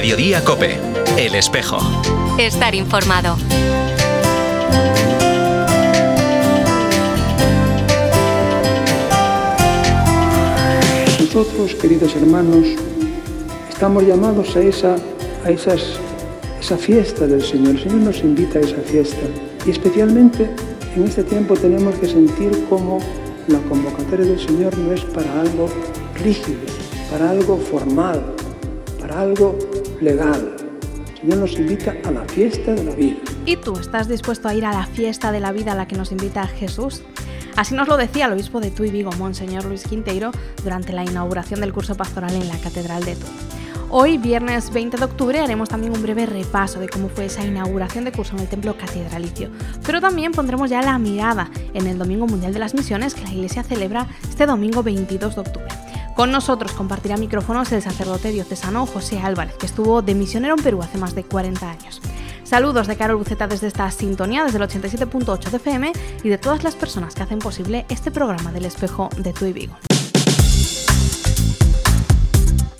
Mediodía Cope, El Espejo. Estar informado. Nosotros, queridos hermanos, estamos llamados a esa, a esas, esa fiesta del Señor. El Señor nos invita a esa fiesta. Y especialmente en este tiempo tenemos que sentir cómo la convocatoria del Señor no es para algo rígido, para algo formal, para algo legal. El Señor nos invita a la fiesta de la vida. ¿Y tú estás dispuesto a ir a la fiesta de la vida a la que nos invita Jesús? Así nos lo decía el obispo de Tuy Vigo, Monseñor Luis Quinteiro, durante la inauguración del curso pastoral en la Catedral de Tuy. Hoy, viernes 20 de octubre, haremos también un breve repaso de cómo fue esa inauguración de curso en el Templo Catedralicio, pero también pondremos ya la mirada en el Domingo Mundial de las Misiones que la Iglesia celebra este domingo 22 de octubre. Con nosotros compartirá micrófonos el sacerdote diocesano José Álvarez, que estuvo de misionero en Perú hace más de 40 años. Saludos de Carol Buceta desde esta sintonía, desde el 87.8 de FM y de todas las personas que hacen posible este programa del espejo de Tu y Vigo.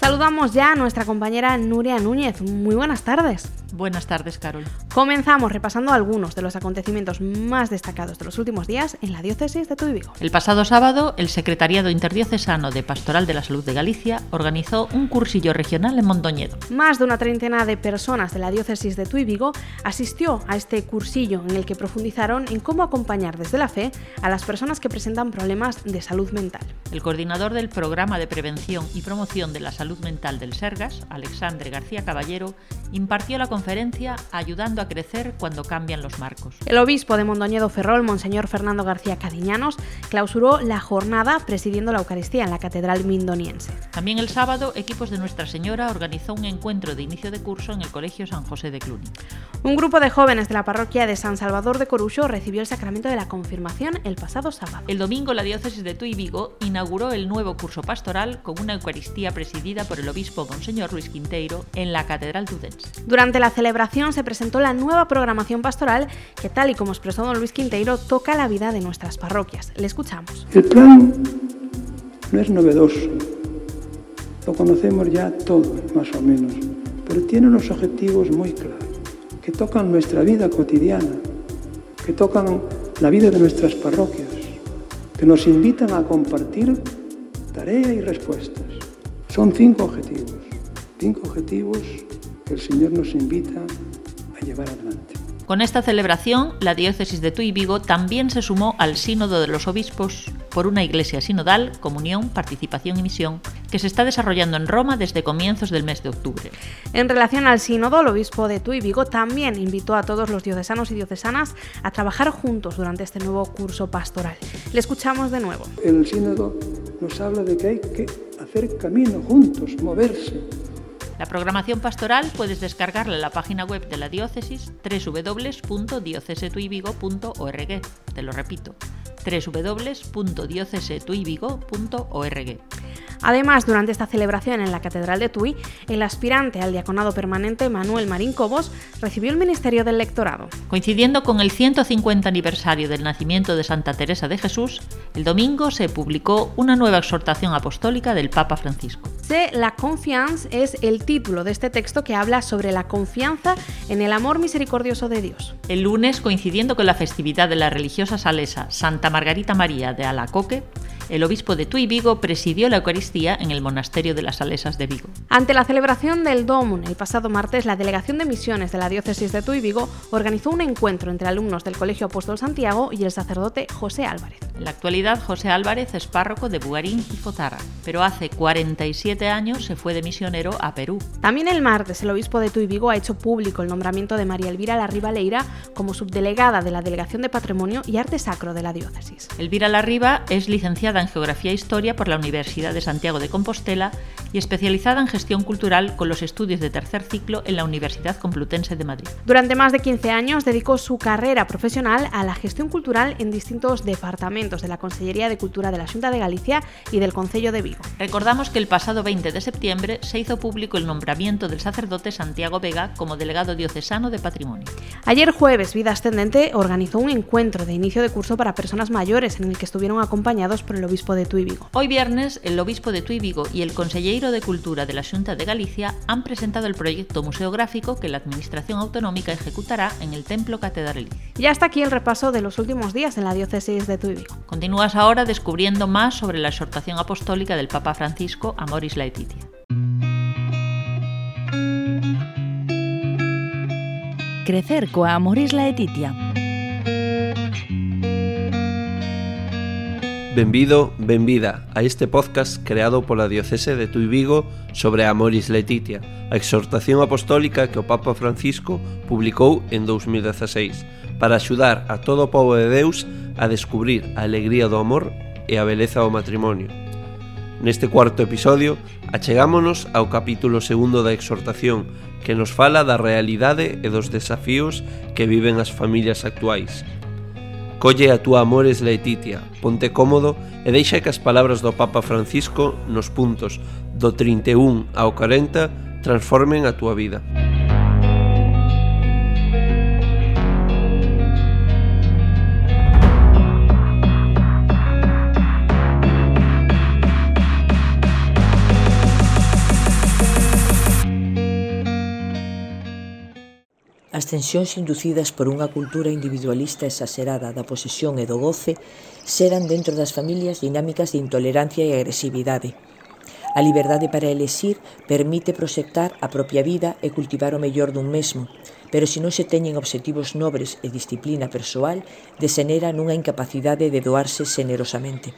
Saludamos ya a nuestra compañera Nuria Núñez. Muy buenas tardes. Buenas tardes, Carol. Comenzamos repasando algunos de los acontecimientos más destacados de los últimos días en la diócesis de Tuy Vigo. El pasado sábado, el Secretariado Interdiocesano de Pastoral de la Salud de Galicia organizó un cursillo regional en Mondoñedo. Más de una treintena de personas de la diócesis de Tuy Vigo asistió a este cursillo en el que profundizaron en cómo acompañar desde la fe a las personas que presentan problemas de salud mental. El coordinador del Programa de Prevención y Promoción de la Salud Mental del Sergas, Alexandre García Caballero, impartió la conferencia Ayudando a crecer cuando cambian los marcos. El obispo de Mondoñedo Ferrol, Monseñor Fernando García Cadiñanos, clausuró la jornada presidiendo la Eucaristía en la Catedral Mindoniense. También el sábado, equipos de Nuestra Señora organizó un encuentro de inicio de curso en el Colegio San José de Cluny. Un grupo de jóvenes de la parroquia de San Salvador de Corucho recibió el sacramento de la confirmación el pasado sábado. El domingo, la diócesis de Tuy Vigo inauguró el nuevo curso pastoral con una Eucaristía presidida por el obispo Monseñor Luis Quinteiro en la Catedral Tudense. Durante la celebración se presentó la nueva programación pastoral que, tal y como expresó don Luis Quinteiro, toca la vida de nuestras parroquias. Le escuchamos. El plan no es novedoso, lo conocemos ya todos, más o menos, pero tiene unos objetivos muy claros, que tocan nuestra vida cotidiana, que tocan la vida de nuestras parroquias, que nos invitan a compartir tarea y respuestas. Son cinco objetivos, cinco objetivos que el Señor nos invita a llevar adelante. Con esta celebración, la diócesis de Tuy Vigo también se sumó al Sínodo de los Obispos por una iglesia sinodal, comunión, participación y misión, que se está desarrollando en Roma desde comienzos del mes de octubre. En relación al sínodo, el obispo de Tuy Vigo también invitó a todos los diocesanos y diocesanas a trabajar juntos durante este nuevo curso pastoral. Le escuchamos de nuevo. El sínodo nos habla de que hay que hacer camino juntos, moverse, la programación pastoral puedes descargarla en la página web de la diócesis www.diocesetuivigo.org. Te lo repito, www.diocesetuivigo.org. Además, durante esta celebración en la Catedral de Tui, el aspirante al diaconado permanente Manuel Marín Cobos recibió el ministerio del lectorado. Coincidiendo con el 150 aniversario del nacimiento de Santa Teresa de Jesús, el domingo se publicó una nueva exhortación apostólica del Papa Francisco. C. La confiance es el título de este texto que habla sobre la confianza en el amor misericordioso de Dios. El lunes, coincidiendo con la festividad de la religiosa salesa Santa Margarita María de Alacoque, el obispo de Tuy Vigo presidió la Eucaristía en el monasterio de las Salesas de Vigo. Ante la celebración del Domun el pasado martes, la Delegación de Misiones de la Diócesis de Tuy Vigo organizó un encuentro entre alumnos del Colegio Apóstol Santiago y el sacerdote José Álvarez. En la actualidad, José Álvarez es párroco de Bugarín y Fozara, pero hace 47 años se fue de misionero a Perú. También el martes, el obispo de Tuy Vigo ha hecho público el nombramiento de María Elvira Larriba Leira como subdelegada de la Delegación de Patrimonio y Arte Sacro de la Diócesis. Elvira Larriba es licenciada en Geografía e Historia por la Universidad de Santiago de Compostela y especializada en Gestión Cultural con los estudios de tercer ciclo en la Universidad Complutense de Madrid. Durante más de 15 años dedicó su carrera profesional a la gestión cultural en distintos departamentos de la Consellería de Cultura de la Junta de Galicia y del Concello de Vigo. Recordamos que el pasado 20 de septiembre se hizo público el nombramiento del sacerdote Santiago Vega como delegado diocesano de Patrimonio. Ayer jueves, Vida Ascendente organizó un encuentro de inicio de curso para personas mayores en el que estuvieron acompañados por el obispo de Tui Vigo. Hoy viernes, el obispo de Tui Vigo y el consellero de Cultura de la Junta de Galicia han presentado el proyecto museográfico que la Administración Autonómica ejecutará en el Templo Catedralicio. Ya está aquí el repaso de los últimos días en la diócesis de Tui Vigo. Continúas ahora descubriendo más sobre la exhortación apostólica del Papa Francisco a Moris Laetitia. Crecer coa Amoris Laetitia. Benvido, benvida a este podcast creado pola Diocese de Tui Vigo sobre a Amoris Letitia, a exhortación apostólica que o Papa Francisco publicou en 2016 para axudar a todo o povo de Deus a descubrir a alegría do amor e a beleza do matrimonio. Neste cuarto episodio, achegámonos ao capítulo segundo da exhortación que nos fala da realidade e dos desafíos que viven as familias actuais – Colle a túa amores Letitia, ponte cómodo e deixa que as palabras do Papa Francisco nos puntos do 31 ao 40 transformen a túa vida. As tensións inducidas por unha cultura individualista exagerada da posesión e do goce xeran dentro das familias dinámicas de intolerancia e agresividade. A liberdade para elexir permite proxectar a propia vida e cultivar o mellor dun mesmo, pero se non se teñen obxectivos nobres e disciplina persoal, desenera nunha incapacidade de doarse xenerosamente.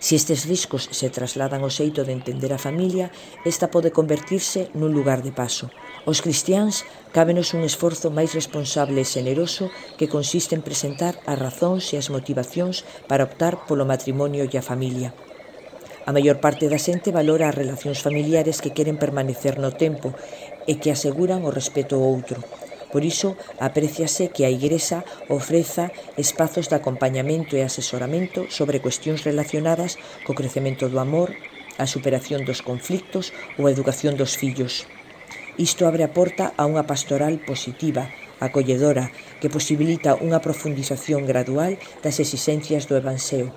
Se estes riscos se trasladan ao xeito de entender a familia, esta pode convertirse nun lugar de paso, Os cristiáns cábenos un esforzo máis responsable e xeneroso que consiste en presentar as razóns e as motivacións para optar polo matrimonio e a familia. A maior parte da xente valora as relacións familiares que queren permanecer no tempo e que aseguran o respeto ao outro. Por iso, apreciase que a Igresa ofreza espazos de acompañamento e asesoramento sobre cuestións relacionadas co crecemento do amor, a superación dos conflictos ou a educación dos fillos. Isto abre a porta a unha pastoral positiva, acolledora, que posibilita unha profundización gradual das exigencias do Evanseo.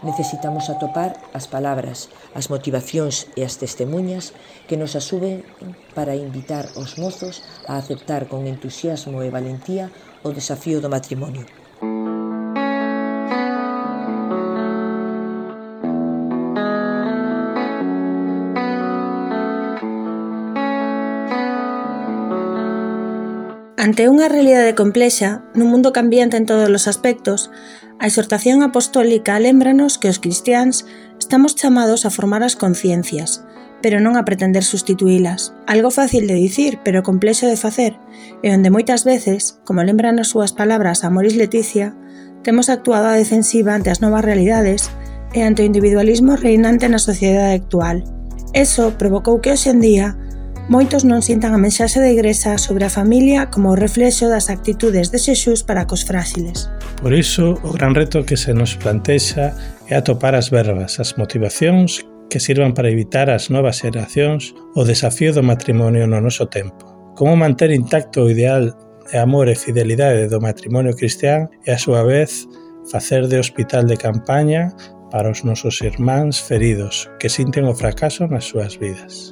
Necesitamos atopar as palabras, as motivacións e as testemunhas que nos asuben para invitar os mozos a aceptar con entusiasmo e valentía o desafío do matrimonio. Ante unha realidade complexa, nun mundo cambiante en todos os aspectos, a exhortación apostólica lembranos que os cristiáns estamos chamados a formar as conciencias, pero non a pretender sustituílas. Algo fácil de dicir, pero complexo de facer, e onde moitas veces, como lembran as súas palabras a Moris Leticia, temos actuado a defensiva ante as novas realidades e ante o individualismo reinante na sociedade actual. Eso provocou que hoxe en día moitos non sintan a mensaxe da Igrexa sobre a familia como o reflexo das actitudes de Xesús para cos fráxiles. Por iso, o gran reto que se nos plantexa é atopar as verbas, as motivacións que sirvan para evitar as novas xeracións o desafío do matrimonio no noso tempo. Como manter intacto o ideal de amor e fidelidade do matrimonio cristián e, a súa vez, facer de hospital de campaña para os nosos irmáns feridos que sinten o fracaso nas súas vidas.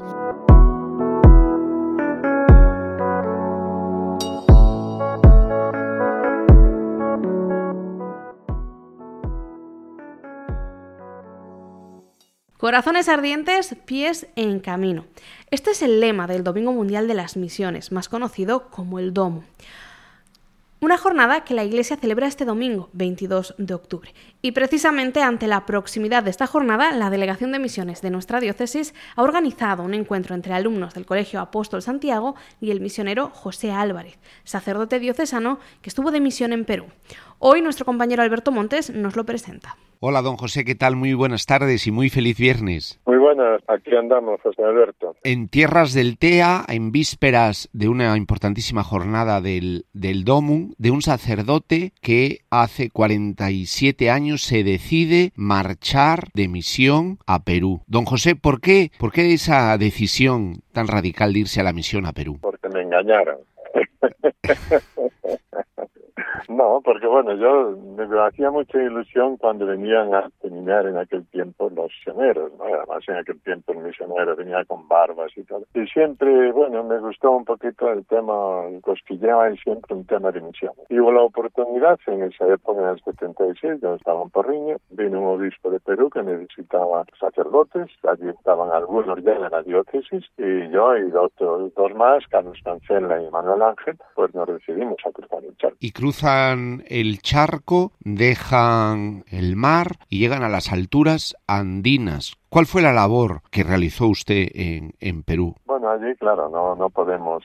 Corazones ardientes, pies en camino. Este es el lema del Domingo Mundial de las Misiones, más conocido como el DOMO. Una jornada que la Iglesia celebra este domingo, 22 de octubre. Y precisamente ante la proximidad de esta jornada, la Delegación de Misiones de nuestra diócesis ha organizado un encuentro entre alumnos del Colegio Apóstol Santiago y el misionero José Álvarez, sacerdote diocesano que estuvo de misión en Perú. Hoy nuestro compañero Alberto Montes nos lo presenta. Hola, don José, ¿qué tal? Muy buenas tardes y muy feliz viernes. Muy buenas, aquí andamos, José Alberto. En tierras del TEA, en vísperas de una importantísima jornada del, del DOMU, de un sacerdote que hace 47 años se decide marchar de misión a Perú. Don José, ¿por qué? ¿Por qué esa decisión tan radical de irse a la misión a Perú? Porque me engañaron. No, porque bueno, yo me hacía mucha ilusión cuando venían a terminar en aquel tiempo los misioneros, ¿no? Además en aquel tiempo el misionero venía con barbas y todo. Y siempre, bueno, me gustó un poquito el tema, cosquilleaba y siempre un tema de misión. Y hubo la oportunidad en esa época, en el 76, yo estaba en Porriño, vino un obispo de Perú que necesitaba sacerdotes, allí estaban algunos ya de la diócesis, y yo y dos, dos más, Carlos Cancela y Manuel Ángel, pues nos decidimos a cruzar el charco. Y el charco, dejan el mar y llegan a las alturas andinas. ¿Cuál fue la labor que realizó usted en, en Perú? Bueno, allí, claro, no, no podemos,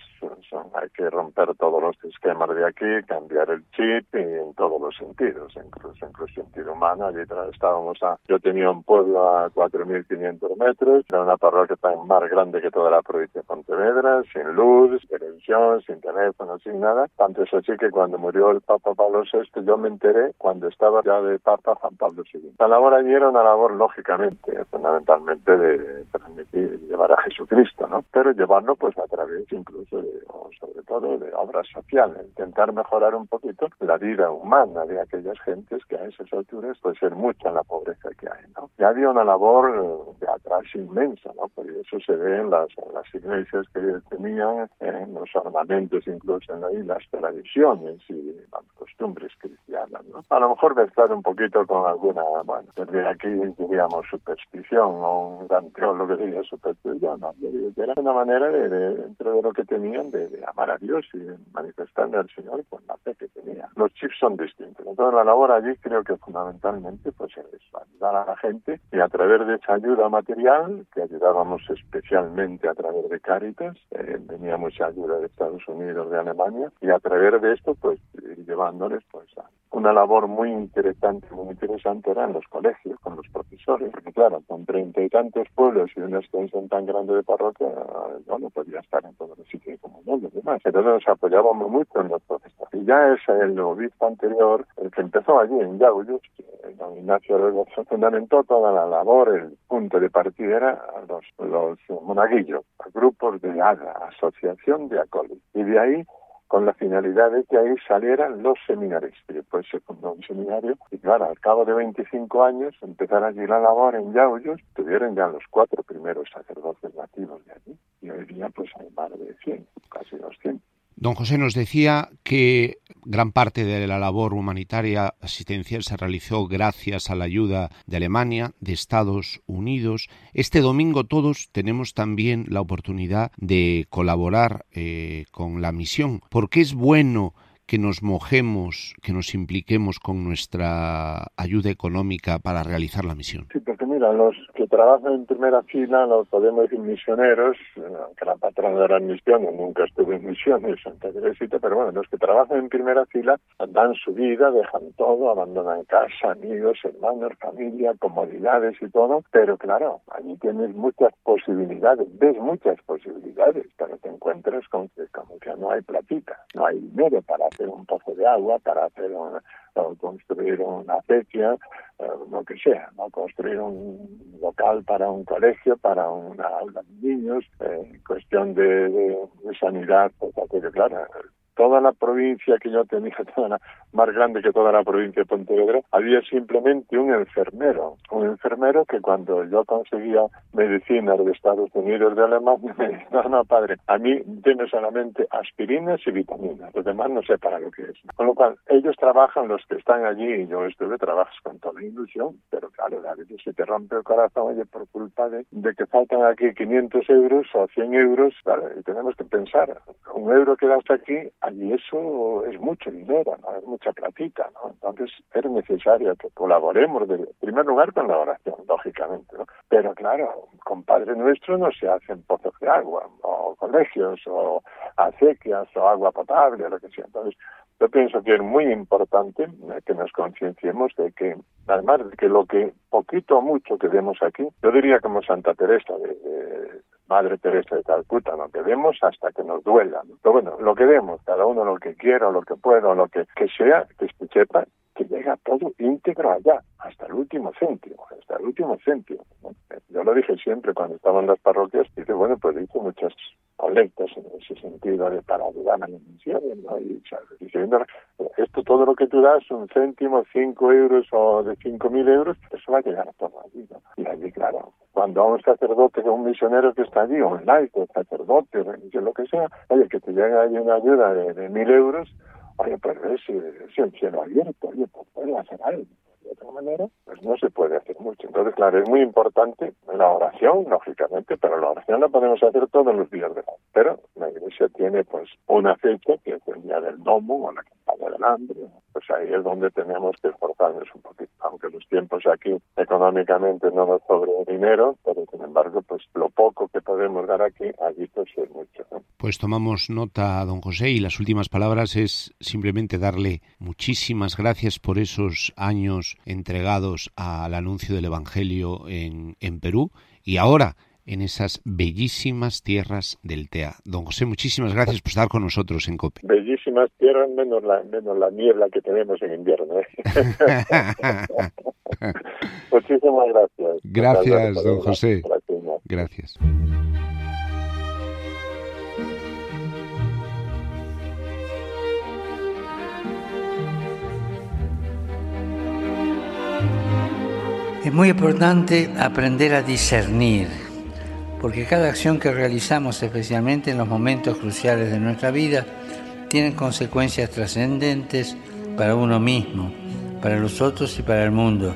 son, hay que romper todos los esquemas de aquí, cambiar el chip y en todos los sentidos, incluso en el sentido humano. Allí estábamos a, yo tenía un pueblo a 4.500 metros, era una parroquia tan más grande que toda la provincia de Pontevedra, sin luz, televisión, sin teléfono, sin nada. Tanto es así que cuando murió el Papa Pablo VI, yo me enteré cuando estaba ya de Papa Juan Pablo II. La labor allí era una labor, lógicamente, fundamentalmente de transmitir, llevar a Jesucristo, ¿no? Pero llevarlo pues a través incluso de, o sobre todo de obras sociales, intentar mejorar un poquito la vida humana de aquellas gentes que a esas alturas puede ser mucha la pobreza que hay, ¿no? Ya había una labor de atrás inmensa, ¿no? Por eso se ve en las, en las iglesias que tenían, en los ornamentos incluso en las tradiciones y las costumbres cristianas, ¿no? A lo mejor mezclar un poquito con alguna, bueno, desde aquí diríamos superstición o un gran teólogo diría superstición, ¿no? Era una manera de, de, dentro de lo que tenían, de, de, amar a Dios y manifestarle al Señor con la fe que tenía. Los chips son distintos. Entonces la labor allí creo que fundamentalmente pues es ayudar a la gente y a través de esa ayuda material, que ayudábamos especialmente a través de Cáritas, eh, venía mucha ayuda de Estados Unidos, de Alemania, y a través de esto pues ir llevándoles pues a una labor muy interesante, muy interesante era en los colegios, con los profesores, porque claro, con treinta y tantos pueblos y una extensión tan grande de parroquia, yo no podía estar en todos los sitios como no, los demás. Entonces nos apoyábamos mucho en los profesores. Y ya es el obispo anterior, el que empezó allí en Yauyos, don Ignacio fundamentó toda la labor, el punto de partida era los, los monaguillos, grupos de ADA, Asociación de Acólitos. Y de ahí con la finalidad de que ahí salieran los seminarios. Y después se fundó un seminario y claro, al cabo de 25 años empezaron allí la labor en Yauyos, tuvieron ya los cuatro primeros sacerdotes nativos de allí y hoy día pues hay más de 100, casi 200. Don José nos decía que gran parte de la labor humanitaria asistencial se realizó gracias a la ayuda de Alemania, de Estados Unidos. Este domingo todos tenemos también la oportunidad de colaborar eh, con la misión, porque es bueno que nos mojemos, que nos impliquemos con nuestra ayuda económica para realizar la misión? Sí, porque mira, los que trabajan en primera fila, los podemos decir misioneros, aunque la patrona de las misiones nunca estuve en misiones, Santa Teresita, pero bueno, los que trabajan en primera fila dan su vida, dejan todo, abandonan casa, amigos, hermanos, familia, comodidades y todo, pero claro, allí tienes muchas posibilidades, ves muchas posibilidades, pero te encuentras con que como que no hay platita, no hay dinero para hacer un pozo de agua, para hacer una, construir una acequia, eh, lo que sea, ¿no? construir un local para un colegio, para una aula de niños, eh, cuestión de, de, sanidad, pues, claro, toda la provincia que yo tenía, toda la, más grande que toda la provincia de Pontevedra, había simplemente un enfermero, un enfermero que cuando yo conseguía medicinas de Estados Unidos, de Alemania, me decía, no, no, padre, a mí tiene solamente aspirinas y vitaminas, los demás no sé para lo que es. Con lo cual, ellos trabajan, los que están allí, y yo estuve, trabajas con toda ilusión, pero claro, a veces se te rompe el corazón, oye, por culpa de, de que faltan aquí 500 euros o 100 euros, claro, y tenemos que pensar, un euro que das aquí, y eso es mucho dinero, ¿no? es mucha platita, ¿no? Entonces es necesario que colaboremos, de, en primer lugar con la oración, lógicamente, ¿no? Pero claro, con Padre Nuestro no se hacen pozos de agua, o colegios, o acequias, o agua potable, o lo que sea. Entonces, yo pienso que es muy importante que nos concienciemos de que, además de que lo que poquito o mucho que vemos aquí, yo diría como Santa Teresa de, de Madre Teresa de Calcuta, lo que vemos hasta que nos duela. Pero bueno, lo que vemos, cada uno lo que quiera, lo que pueda, lo que, que sea, que se sepa que llega todo íntegro allá, hasta el último céntimo, hasta el último céntimo. Yo lo dije siempre cuando estaba en las parroquias, dice, bueno, pues hice muchas colectas en ese sentido de para ayudar a la misión, ¿no? Y, diciendo, esto todo lo que tú das, un céntimo, cinco euros o de cinco mil euros, eso va a llegar a todo allí, ¿no? Y allí, claro, cuando a un sacerdote, o un misionero que está allí, o un laico, sacerdote, religión, lo que sea, oye, que te llega ahí una ayuda de, mil euros, oye, pues es, es el cielo abierto, oye, pues puede hacer algo de otra manera, pues no se puede hacer mucho. Entonces, claro, es muy importante la oración, lógicamente, pero la oración la podemos hacer todos los días de la Pero la Iglesia tiene pues una fecha que es el día del domo o la campaña del hambre. Pues ahí es donde tenemos que esforzarnos un poquito. Aunque los tiempos aquí económicamente no nos sobre dinero, pero sin embargo, pues lo poco que podemos dar aquí, allí pues es mucho. Pues tomamos nota, don José, y las últimas palabras es simplemente darle muchísimas gracias por esos años entregados al anuncio del Evangelio en, en Perú y ahora en esas bellísimas tierras del TEA. Don José, muchísimas gracias por estar con nosotros en COPE. Bellísimas tierras, menos la, menos la niebla que tenemos en invierno. ¿eh? muchísimas gracias. Gracias, don José. Gracias. Es muy importante aprender a discernir, porque cada acción que realizamos, especialmente en los momentos cruciales de nuestra vida, tiene consecuencias trascendentes para uno mismo, para los otros y para el mundo.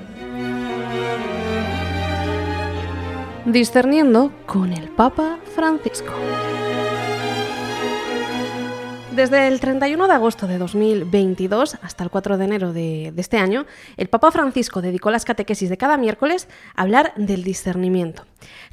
Discerniendo con el Papa Francisco. Desde el 31 de agosto de 2022 hasta el 4 de enero de, este año, el Papa Francisco dedicó las catequesis de cada miércoles a hablar del discernimiento.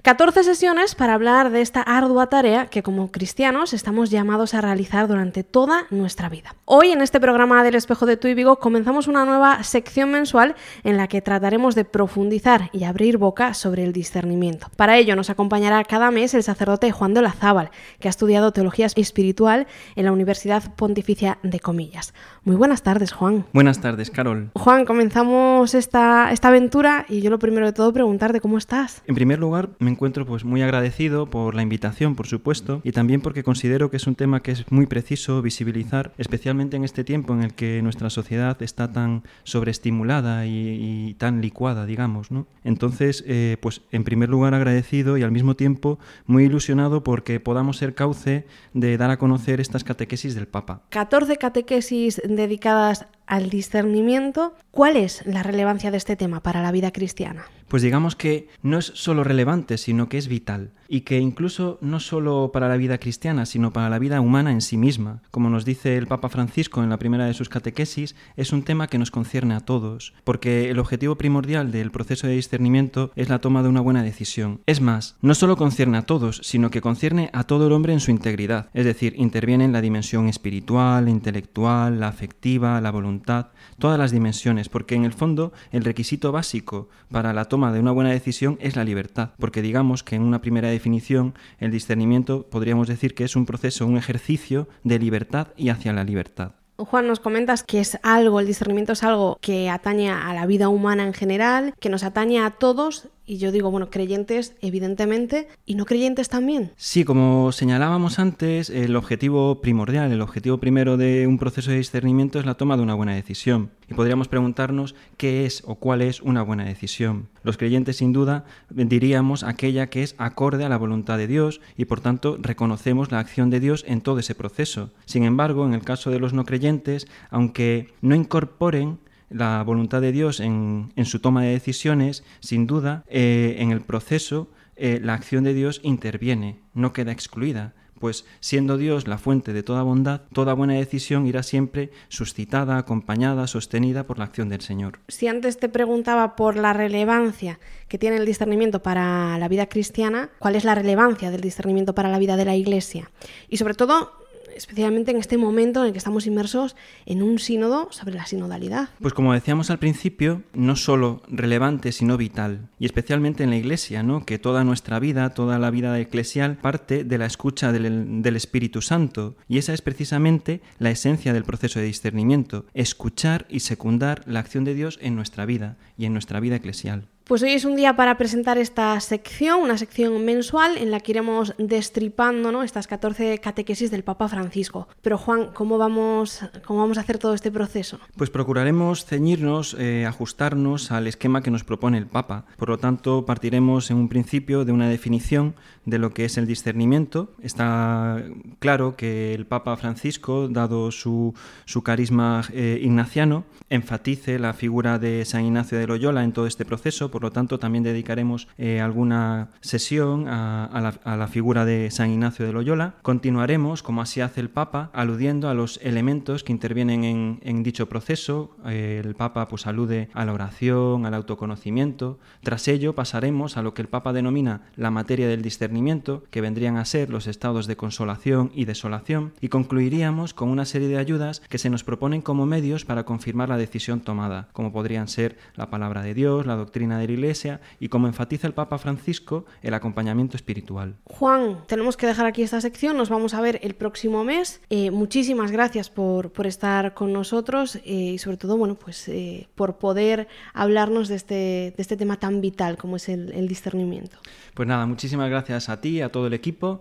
14 sesiones para hablar de esta ardua tarea que como cristianos estamos llamados a realizar durante toda nuestra vida. Hoy en este programa del Espejo de Tu y Vigo comenzamos una nueva sección mensual en la que trataremos de profundizar y abrir boca sobre el discernimiento. Para ello nos acompañará cada mes el sacerdote Juan de Olazábal, que ha estudiado teología espiritual en la Universidad Pontificia de Comillas. Muy buenas tardes, Juan. Buenas tardes, Carol. Juan, comenzamos esta, esta aventura y yo lo primero de todo preguntarte cómo estás. En primer lugar, me encuentro pues muy agradecido por la invitación, por supuesto, y también porque considero que es un tema que es muy preciso visibilizar, especialmente en este tiempo en el que nuestra sociedad está tan sobreestimulada y, tan licuada, digamos, ¿no? Entonces, eh, pues en primer lugar agradecido y al mismo tiempo muy ilusionado porque podamos ser cauce de dar a conocer estas catequesis del Papa. 14 catequesis dedicadas al discernimiento, ¿cuál es la relevancia de este tema para la vida cristiana? Pues digamos que no es solo relevante, sino que es vital y que incluso no solo para la vida cristiana, sino para la vida humana en sí misma. Como nos dice el Papa Francisco en la primera de sus catequesis, es un tema que nos concierne a todos, porque el objetivo primordial del proceso de discernimiento es la toma de una buena decisión. Es más, no solo concierne a todos, sino que concierne a todo el hombre en su integridad, es decir, interviene en la dimensión espiritual, intelectual, la afectiva, la voluntar, todas las dimensiones, porque en el fondo el requisito básico para la toma de una buena decisión es la libertad, porque digamos que en una primera definición, el discernimiento podríamos decir que es un proceso, un ejercicio de libertad y hacia la libertad. Juan, nos comentas que es algo, el discernimiento es algo que atañe a la vida humana en general, que nos atañe a todos y yo digo, bueno, creyentes evidentemente y no creyentes también. Sí, como señalábamos antes, el objetivo primordial, el objetivo primero de un proceso de discernimiento es la toma de una buena decisión. Y podríamos preguntarnos qué es o cuál es una buena decisión. Los creyentes sin duda diríamos aquella que es acorde a la voluntad de Dios y por tanto reconocemos la acción de Dios en todo ese proceso. Sin embargo, en el caso de los no creyentes, aunque no incorporen la voluntad de Dios en, su toma de decisiones, sin duda, eh, en el proceso eh, la acción de Dios interviene, no queda excluida, pues siendo Dios la fuente de toda bondad, toda buena decisión irá siempre suscitada, acompañada, sostenida por la acción del Señor. Si antes te preguntaba por la relevancia que tiene el discernimiento para la vida cristiana, ¿cuál es la relevancia del discernimiento para la vida de la Iglesia? Y sobre todo, especialmente en este momento en el que estamos inmersos en un sínodo sobre la sinodalidad. Pues como decíamos al principio, no solo relevante, sino vital, y especialmente en la Iglesia, ¿no? que toda nuestra vida, toda la vida eclesial parte de la escucha del, del Espíritu Santo, y esa es precisamente la esencia del proceso de discernimiento, escuchar y secundar la acción de Dios en nuestra vida y en nuestra vida eclesial. Pues hoy es un día para presentar esta sección, una sección mensual en la que iremos destripando ¿no? estas 14 catequesis del Papa Francisco. Pero Juan, ¿cómo vamos, cómo vamos a hacer todo este proceso? Pues procuraremos ceñirnos, eh, ajustarnos al esquema que nos propone el Papa. Por lo tanto, partiremos en un principio de una definición de lo que es el discernimiento. Está claro que el Papa Francisco, dado su, su carisma eh, ignaciano, enfatice la figura de San Ignacio de Loyola en todo este proceso por lo tanto también dedicaremos eh, alguna sesión a, la, figura de San Ignacio de Loyola. Continuaremos, como así hace el Papa, aludiendo a los elementos que intervienen en, dicho proceso. Eh, el Papa pues alude a la oración, al autoconocimiento. Tras ello pasaremos a lo que el Papa denomina la materia del discernimiento, que vendrían a ser los estados de consolación y desolación, y concluiríamos con una serie de ayudas que se nos proponen como medios para confirmar la decisión tomada, como podrían ser la palabra de Dios, la doctrina de Iglesia y como enfatiza el Papa Francisco, el acompañamiento espiritual. Juan, tenemos que dejar aquí esta sección, nos vamos a ver el próximo mes. Eh, muchísimas gracias por, por, estar con nosotros eh, y sobre todo, bueno, pues eh, por poder hablarnos de este, de este tema tan vital como es el, el discernimiento. Pues nada, muchísimas gracias a ti, a todo el equipo,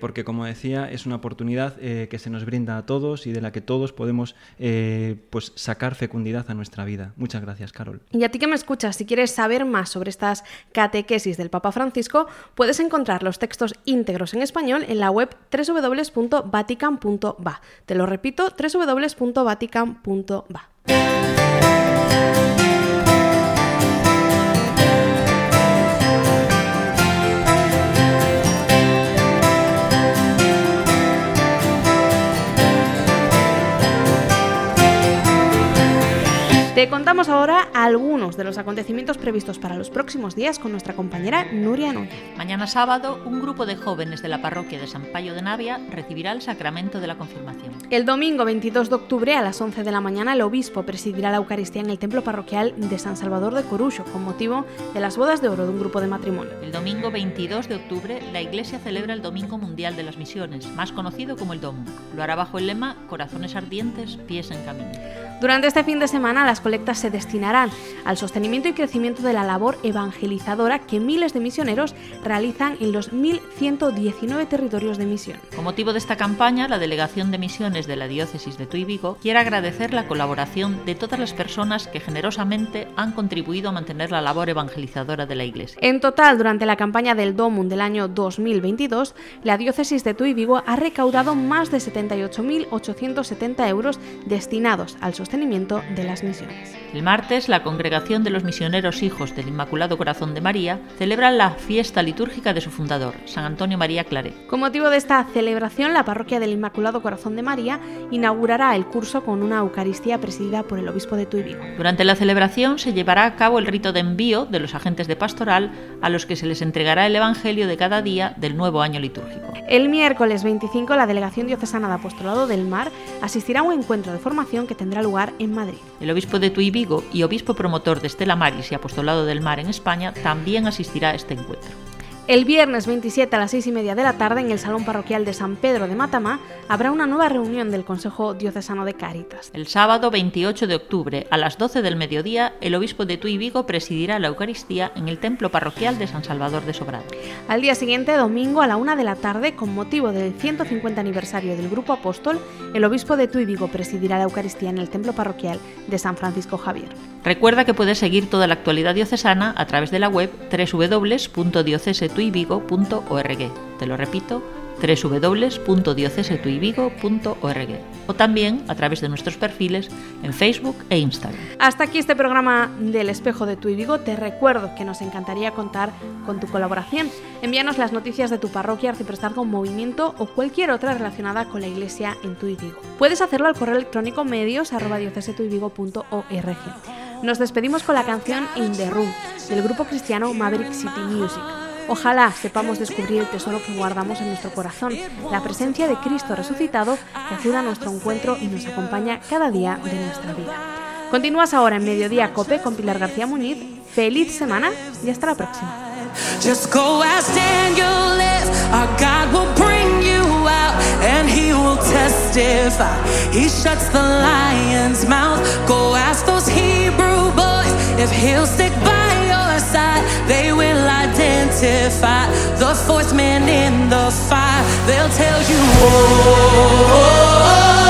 porque como decía, es una oportunidad que se nos brinda a todos y de la que todos podemos pues sacar fecundidad a nuestra vida. Muchas gracias, Carol. Y a ti que me escuchas, si quieres saber más sobre estas catequesis del Papa Francisco, puedes encontrar los textos íntegros en español en la web www.vatican.va. Te lo repito, www.vatican.va. Te contamos ahora algunos de los acontecimientos previstos para los próximos días con nuestra compañera Nuria Núñez. Mañana sábado, un grupo de jóvenes de la parroquia de San Payo de Navia recibirá el sacramento de la confirmación. El domingo 22 de octubre a las 11 de la mañana el obispo presidirá la Eucaristía en el templo parroquial de San Salvador de Corucho con motivo de las bodas de oro de un grupo de matrimonio. El domingo 22 de octubre la Iglesia celebra el Domingo Mundial de las Misiones, más conocido como el DOMU. Lo hará bajo el lema Corazones ardientes, pies en camino. Durante este fin de semana las colectas se destinarán al sostenimiento y crecimiento de la labor evangelizadora que miles de misioneros realizan en los 1.119 territorios de misión. Con motivo de esta campaña, la Delegación de Misiones de la Diócesis de Tuy Vigo quiere agradecer la colaboración de todas las personas que generosamente han contribuido a mantener la labor evangelizadora de la Iglesia. En total, durante la campaña del DOMUN del año 2022, la Diócesis de Tuy Vigo ha recaudado más de 78.870 euros destinados al sostenimiento sostenimiento de las misiones. El martes, la Congregación de los Misioneros Hijos del Inmaculado Corazón de María celebra la fiesta litúrgica de su fundador, San Antonio María Claret. Con motivo de esta celebración, la Parroquia del Inmaculado Corazón de María inaugurará el curso con una Eucaristía presidida por el obispo de Tuy Durante la celebración se llevará a cabo el rito de envío de los agentes de pastoral a los que se les entregará el Evangelio de cada día del nuevo año litúrgico. El miércoles 25, la Delegación Diocesana de Apostolado del Mar asistirá a un encuentro de formación que tendrá lugar en Madrid. El obispo de Tuy Vigo y obispo promotor de Estela Maris y Apostolado del Mar en España también asistirá a este encuentro. El viernes 27 a las 6 y media de la tarde en el Salón Parroquial de San Pedro de Matamá habrá una nueva reunión del Consejo Diocesano de Cáritas. El sábado 28 de octubre a las 12 del mediodía el obispo de Tuy Vigo presidirá la Eucaristía en el Templo Parroquial de San Salvador de Sobrado. Al día siguiente, domingo a la 1 de la tarde, con motivo del 150 aniversario del Grupo Apóstol, el obispo de Tuy Vigo presidirá la Eucaristía en el Templo Parroquial de San Francisco Javier. Recuerda que puedes seguir toda la actualidad diocesana a través de la web www.diocesetuivigo.org. Te lo repito, www.diocesetuivigo.org o también a través de nuestros perfiles en Facebook e Instagram. Hasta aquí este programa del Espejo de Tu Vigo. Te recuerdo que nos encantaría contar con tu colaboración. Envíanos las noticias de tu parroquia, arciprestazgo, movimiento o cualquier otra relacionada con la iglesia en Tu Vigo. Puedes hacerlo al correo electrónico medios nos despedimos con la canción In the Room del grupo cristiano Maverick City Music. Ojalá sepamos descubrir el tesoro que guardamos en nuestro corazón, la presencia de Cristo resucitado que ayuda a nuestro encuentro y nos acompaña cada día de nuestra vida. Continúas ahora en Mediodía Cope con Pilar García Muñiz. Feliz semana y hasta la próxima. will testify. He shuts the lion's mouth. Go ask those Hebrew boys if he'll stick by your side. They will identify the fourth man in the fire. They'll tell you, oh.